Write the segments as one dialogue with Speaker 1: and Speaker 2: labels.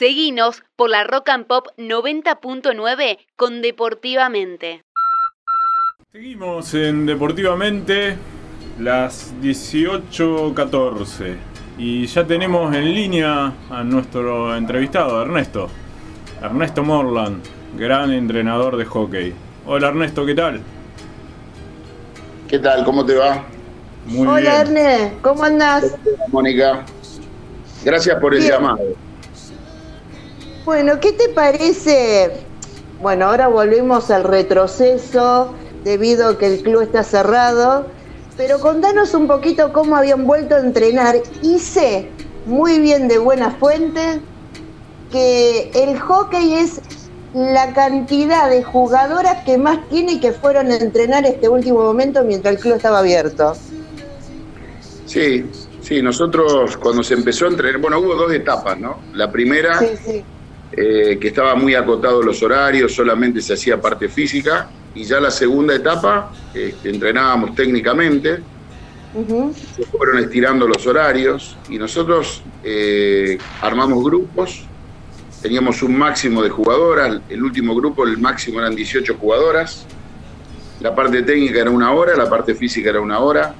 Speaker 1: Seguinos por la Rock and Pop 90.9 con Deportivamente.
Speaker 2: Seguimos en Deportivamente las 18.14 y ya tenemos en línea a nuestro entrevistado, Ernesto. Ernesto Morland, gran entrenador de hockey. Hola Ernesto, ¿qué tal?
Speaker 3: ¿Qué tal? ¿Cómo te va?
Speaker 4: Muy Hola Ernesto, ¿cómo andás?
Speaker 3: Mónica, gracias por el llamado.
Speaker 4: Bueno, ¿qué te parece? Bueno, ahora volvemos al retroceso debido a que el club está cerrado, pero contanos un poquito cómo habían vuelto a entrenar. Hice muy bien de buena fuente que el hockey es la cantidad de jugadoras que más tiene y que fueron a entrenar este último momento mientras el club estaba abierto.
Speaker 3: Sí, sí, nosotros cuando se empezó a entrenar, bueno, hubo dos etapas, ¿no? La primera, eh, que estaba muy acotado los horarios, solamente se hacía parte física, y ya la segunda etapa, este, entrenábamos técnicamente, se fueron estirando los horarios, y nosotros eh, armamos grupos teníamos un máximo de jugadoras, el último grupo, el máximo eran 18 jugadoras, la parte técnica era una hora, la parte física era una hora,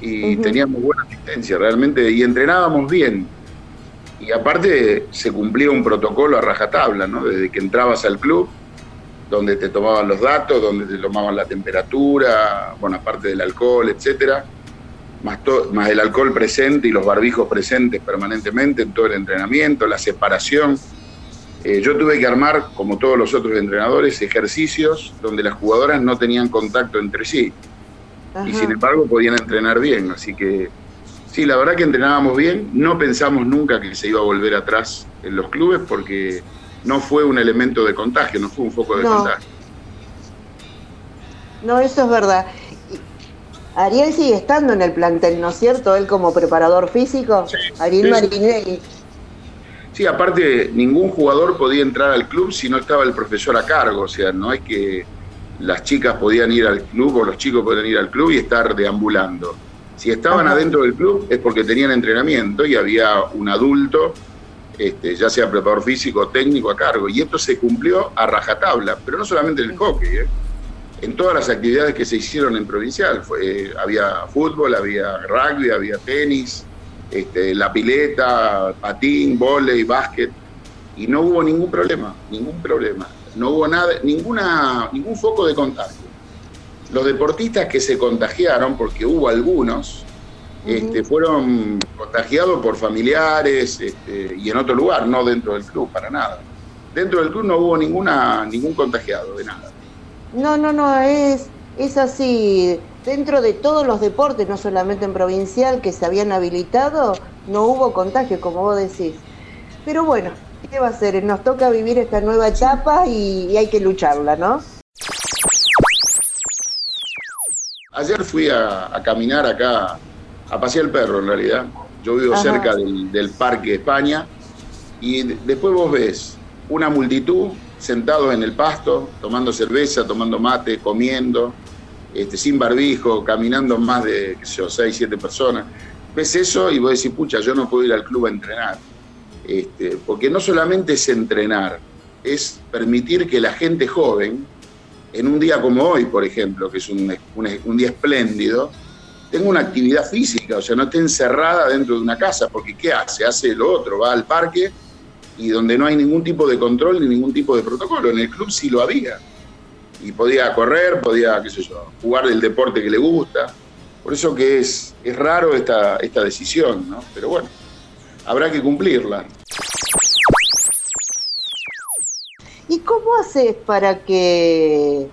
Speaker 3: y teníamos buena asistencia realmente, y entrenábamos bien. Y aparte se cumplía un protocolo a rajatabla, ¿no? Desde que entrabas al club, donde te tomaban los datos, donde te tomaban la temperatura, bueno, aparte del alcohol, etcétera, más, más el alcohol presente y los barbijos presentes permanentemente en todo el entrenamiento, la separación eh, yo tuve que armar, como todos los otros entrenadores, ejercicios donde las jugadoras no tenían contacto entre sí. Y sin embargo podían entrenar bien. Así que sí, la verdad que entrenábamos bien. No pensamos nunca que se iba a volver atrás en los clubes porque no fue un elemento de contagio, no fue un foco de contagio.
Speaker 4: No, eso es verdad. Ariel sigue estando en el plantel, ¿no es cierto? Él como preparador físico. Ariel Marinelli.
Speaker 3: Sí, aparte, ningún jugador podía entrar al club si no estaba el profesor a cargo. O sea, no es que las chicas podían ir al club o los chicos podían ir al club y estar deambulando. Si estaban adentro del club es porque tenían entrenamiento y había un adulto, este, ya sea preparador físico o técnico a cargo. Y esto se cumplió a rajatabla, pero no solamente en el hockey. ¿eh? En todas las actividades que se hicieron en provincial. Fue, había fútbol, había rugby, había tenis, este, la pileta, patín, volei, básquet, y no hubo ningún problema, ningún problema. No hubo nada, ninguna, ningún foco de contagio. Los deportistas que se contagiaron, porque hubo algunos, este, fueron contagiados por familiares este, y en otro lugar, no dentro del club, para nada. Dentro del club no hubo ninguna, ningún contagiado de nada.
Speaker 4: No, no, no, es, es así dentro de todos los deportes, no solamente en provincial, que se habían habilitado, no hubo contagio, como vos decís. Pero bueno, ¿qué va a ser? Nos toca vivir esta nueva etapa y, hay que lucharla, ¿no?
Speaker 3: Ayer fui a, caminar acá, a pasear el perro en realidad. Yo vivo cerca del, del Parque España y después vos ves una multitud sentados en el pasto, tomando cerveza, tomando mate, comiendo, este, sin barbijo, caminando más de, qué sé yo, 6, 7 personas. Ves eso y vos decís, pucha, yo no puedo ir al club a entrenar. Este, porque no solamente es entrenar, es permitir que la gente joven, en un día como hoy, por ejemplo, que es un, día espléndido, tenga una actividad física, o sea, no esté encerrada dentro de una casa, porque ¿qué hace? Hace lo otro, va al parque y donde no hay ningún tipo de control ni ningún tipo de protocolo. En el club sí lo había y podía correr, podía, qué sé yo, jugar el deporte que le gusta. Por eso que es, es raro esta, esta decisión, ¿no? Pero bueno, habrá que cumplirla.
Speaker 4: ¿Y cómo haces para que,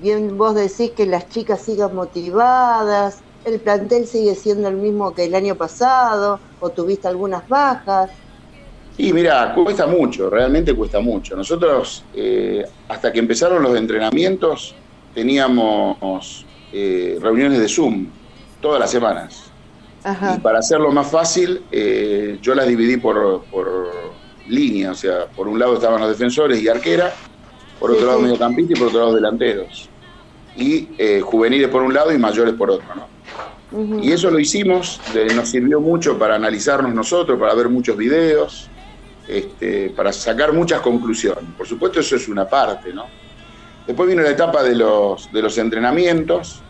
Speaker 4: bien vos decís que las chicas sigan motivadas, el plantel sigue siendo el mismo que el año pasado, o tuviste algunas bajas?
Speaker 3: Y mira, cuesta mucho, realmente cuesta mucho. Nosotros, eh, hasta que empezaron los entrenamientos, teníamos eh, reuniones de Zoom todas las semanas. Y para hacerlo más fácil, eh, yo las dividí por, línea, o sea, por un lado estaban los defensores y arquera, por otro lado mediocampista y por otro lado delanteros. Y juveniles por un lado y mayores por otro, ¿no? Y eso lo hicimos, nos sirvió mucho para analizarnos nosotros, para ver muchos videos, este, para sacar muchas conclusiones. Por supuesto, eso es una parte, ¿no? Después vino la etapa de los, de los entrenamientos,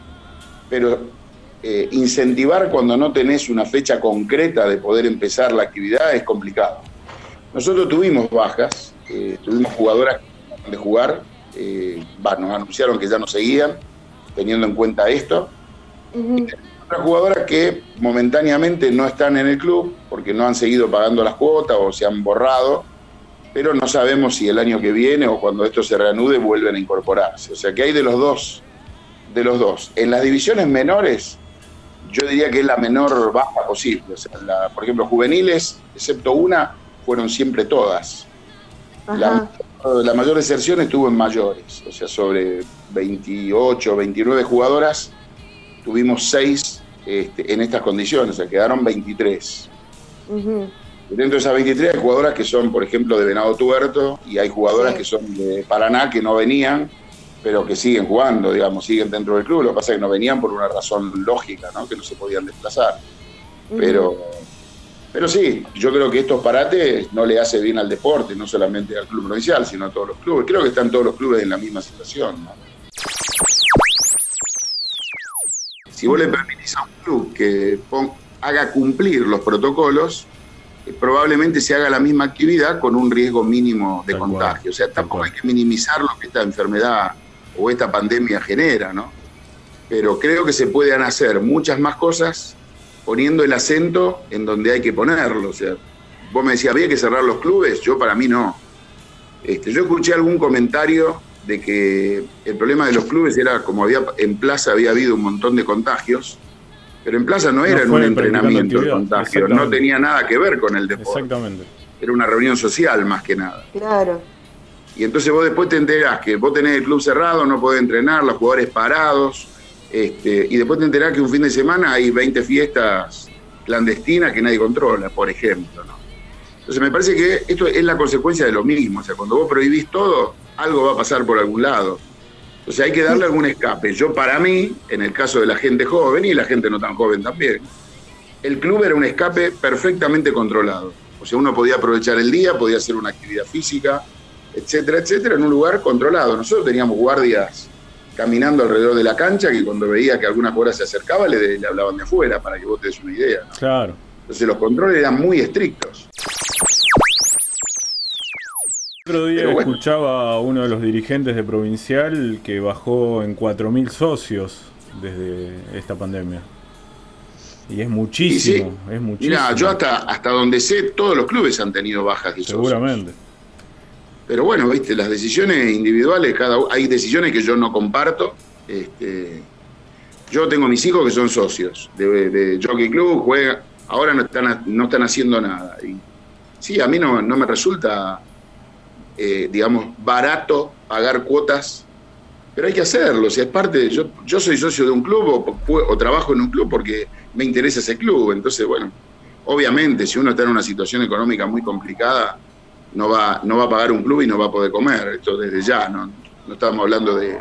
Speaker 3: pero eh, incentivar cuando no tenés una fecha concreta de poder empezar la actividad es complicado. Nosotros tuvimos bajas, eh, tuvimos jugadoras de jugar, eh, nos anunciaron que ya no seguían, teniendo en cuenta esto. Otras jugadoras que momentáneamente no están en el club porque no han seguido pagando las cuotas o se han borrado, pero no sabemos si el año que viene o cuando esto se reanude vuelven a incorporarse. O sea que hay de los dos, de los dos. En las divisiones menores, yo diría que es la menor baja posible. O sea, por ejemplo, juveniles, excepto una, fueron siempre todas. La, la, mayor deserción estuvo en mayores, o sea, sobre 28, 29 jugadoras, tuvimos 6 este, en estas condiciones, o sea, quedaron 23. Dentro de esas 23 hay jugadoras que son, por ejemplo, de Venado Tuerto y hay jugadoras que son de Paraná que no venían, pero que siguen jugando, digamos, siguen dentro del club. Lo que pasa es que no venían por una razón lógica, ¿no? que no se podían desplazar. Pero, pero sí, yo creo que estos parates no le hace bien al deporte, no solamente al club provincial, sino a todos los clubes. Creo que están todos los clubes en la misma situación. ¿no? Si vos le permitís a un club que haga cumplir los protocolos, eh, probablemente se haga la misma actividad con un riesgo mínimo de contagio. o sea, tampoco hay que minimizar lo que esta enfermedad o esta pandemia genera, ¿no? Pero creo que se pueden hacer muchas más cosas poniendo el acento en donde hay que ponerlo. O sea, vos me decías, ¿había que cerrar los clubes? Yo para mí no. Este, yo escuché algún comentario de que el problema de los clubes era como había en Plaza había habido un montón de contagios, pero en Plaza no era en un entrenamiento de contagio, no tenía nada que ver con el deporte. Exactamente. Era una reunión social más que nada.
Speaker 4: Claro.
Speaker 3: Y entonces vos después te enterás que vos tenés el club cerrado, no podés entrenar, los jugadores parados, este, y después te enterás que un fin de semana hay 20 fiestas clandestinas que nadie controla, por ejemplo. Entonces me parece que esto es la consecuencia de lo mismo. O sea, cuando vos prohibís todo, algo va a pasar por algún lado. O sea, hay que darle algún escape. Yo para mí, en el caso de la gente joven y la gente no tan joven también, el club era un escape perfectamente controlado. O sea, uno podía aprovechar el día, podía hacer una actividad física, etcétera, etcétera, en un lugar controlado. Nosotros teníamos guardias caminando alrededor de la cancha que cuando veía que alguna jugadora se acercaba le, le, hablaban de afuera para que vos te des una idea.
Speaker 2: Claro.
Speaker 3: Entonces los controles eran muy estrictos
Speaker 2: otro día escuchaba a uno de los dirigentes de Provincial que bajó en 4.000 socios desde esta pandemia. Y es muchísimo, es muchísimo.
Speaker 3: Mira, yo hasta, hasta donde sé, todos los clubes han tenido bajas de
Speaker 2: Seguramente.
Speaker 3: Pero bueno, viste, las decisiones individuales, cada hay decisiones que yo no comparto. Este, yo tengo mis hijos que son socios de, de Jockey Club, juega, ahora no están, no están haciendo nada. Sí, a mí no, no me resulta eh, digamos, barato pagar cuotas, pero hay que hacerlo, o es parte, yo, yo soy socio de un club o, trabajo en un club porque me interesa ese club, entonces, bueno, obviamente, si uno está en una situación económica muy complicada, no va, no va a pagar un club y no va a poder comer, esto desde ya, no, no estamos hablando de...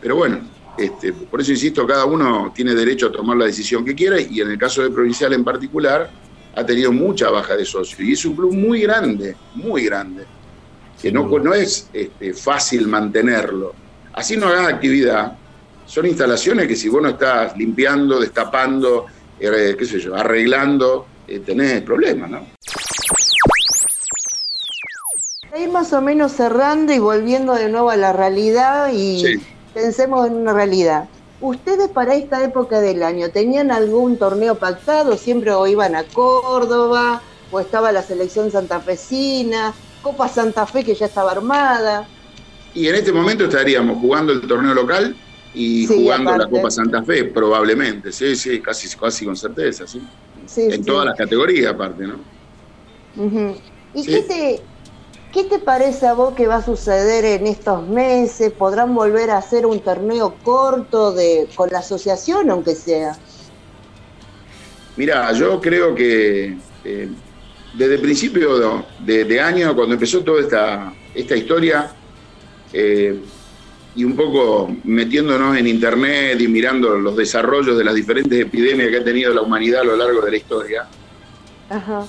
Speaker 3: Pero bueno, este, por eso insisto, cada uno tiene derecho a tomar la decisión que quiera y en el caso de Provincial en particular ha tenido mucha baja de socios y es un club muy grande, muy grande que no, no es este, fácil mantenerlo. Así no hagas actividad. Son instalaciones que si vos no estás limpiando, destapando, eh, qué sé yo, arreglando, eh, tenés problemas, ¿no?
Speaker 4: Más o menos cerrando y volviendo de nuevo a la realidad y pensemos en una realidad. ¿Ustedes para esta época del año tenían algún torneo pactado? ¿Siempre o iban a Córdoba? ¿O estaba la selección santafesina? Copa Santa Fe que ya estaba armada.
Speaker 3: Y en este momento estaríamos jugando el torneo local y jugando la Copa Santa Fe, probablemente, sí, sí, casi, casi con certeza, sí. en todas las categorías aparte, ¿no?
Speaker 4: ¿Y qué te, qué te parece a vos que va a suceder en estos meses? ¿Podrán volver a hacer un torneo corto de, con la asociación, aunque sea?
Speaker 3: Mira, yo creo que eh, desde el principio de, año, cuando empezó toda esta, esta historia, eh, y un poco metiéndonos en internet y mirando los desarrollos de las diferentes epidemias que ha tenido la humanidad a lo largo de la historia,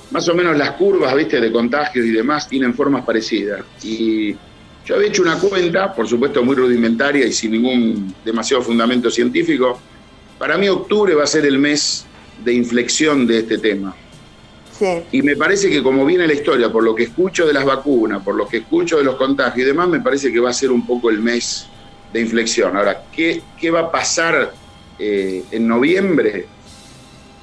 Speaker 3: Más o menos las curvas, viste, de contagios y demás tienen formas parecidas. Y yo había hecho una cuenta, por supuesto muy rudimentaria y sin ningún demasiado fundamento científico. Para mí octubre va a ser el mes de inflexión de este tema. Y me parece que como viene la historia, por lo que escucho de las vacunas, por lo que escucho de los contagios y demás, me parece que va a ser un poco el mes de inflexión. Ahora, ¿qué, qué va a pasar eh, en noviembre?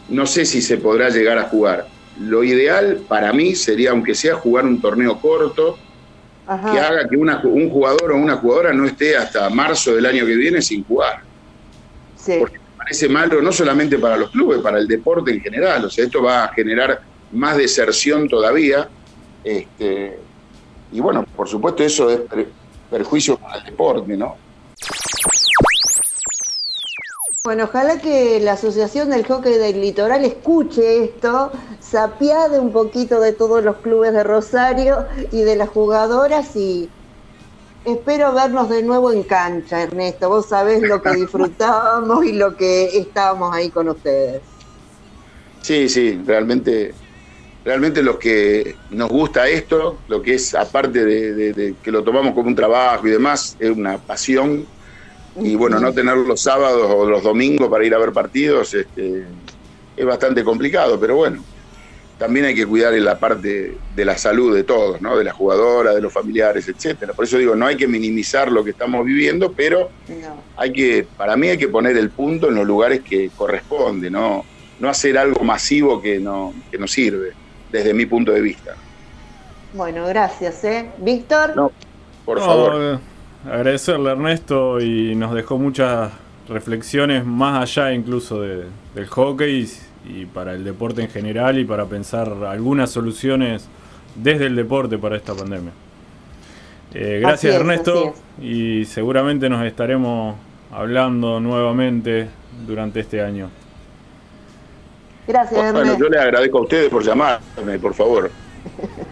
Speaker 3: No sé si se podrá llegar a jugar. Lo ideal para mí sería, aunque sea jugar un torneo corto, que haga que un jugador o una jugadora no esté hasta marzo del año que viene sin jugar. Porque me parece malo no solamente para los clubes, para el deporte en general. O sea, esto va a generar más deserción todavía. Este, y bueno, por supuesto eso es perjuicio para el deporte, ¿no?
Speaker 4: Bueno, ojalá que la Asociación del Hockey del Litoral escuche esto, se apiade un poquito de todos los clubes de Rosario y de las jugadoras y espero vernos de nuevo en cancha, Ernesto. Vos sabés lo que disfrutábamos y lo que estábamos ahí con ustedes.
Speaker 3: Sí, sí, realmente realmente los que nos gusta esto, lo que es aparte de, que lo tomamos como un trabajo y demás, es una pasión. Y bueno, no tener los sábados o los domingos para ir a ver partidos este, es bastante complicado, pero bueno, también hay que cuidar en la parte de la salud de todos, ¿no? de la jugadora, de los familiares, etcétera. Por eso digo, no hay que minimizar lo que estamos viviendo, pero hay que, para mí hay que poner el punto en los lugares que corresponde, no, no hacer algo masivo que no, que no sirve desde mi punto de vista.
Speaker 4: Bueno, gracias, ¿eh? Víctor.
Speaker 3: No, por favor. Eh,
Speaker 2: agradecerle a Ernesto y nos dejó muchas reflexiones más allá incluso del hockey y, para el deporte en general y para pensar algunas soluciones desde el deporte para esta pandemia. Eh, gracias Ernesto y seguramente nos estaremos hablando nuevamente durante este año.
Speaker 4: Gracias,
Speaker 3: Bueno, yo le agradezco a ustedes por llamarme, por favor.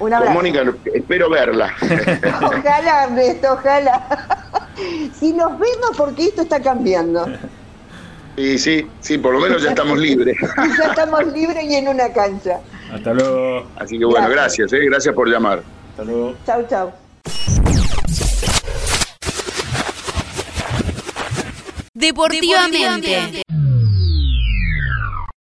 Speaker 4: Un abrazo.
Speaker 3: Mónica, espero verla.
Speaker 4: ojalá, Ernesto, ojalá. si nos vemos, porque esto está cambiando.
Speaker 3: Sí, sí, sí, por lo menos ya estamos libres.
Speaker 4: ya estamos libres y en una cancha.
Speaker 2: Hasta luego.
Speaker 3: Así que bueno, gracias, eh, gracias por llamar.
Speaker 2: Hasta luego.
Speaker 4: Chau, chau.
Speaker 1: Deportivamente.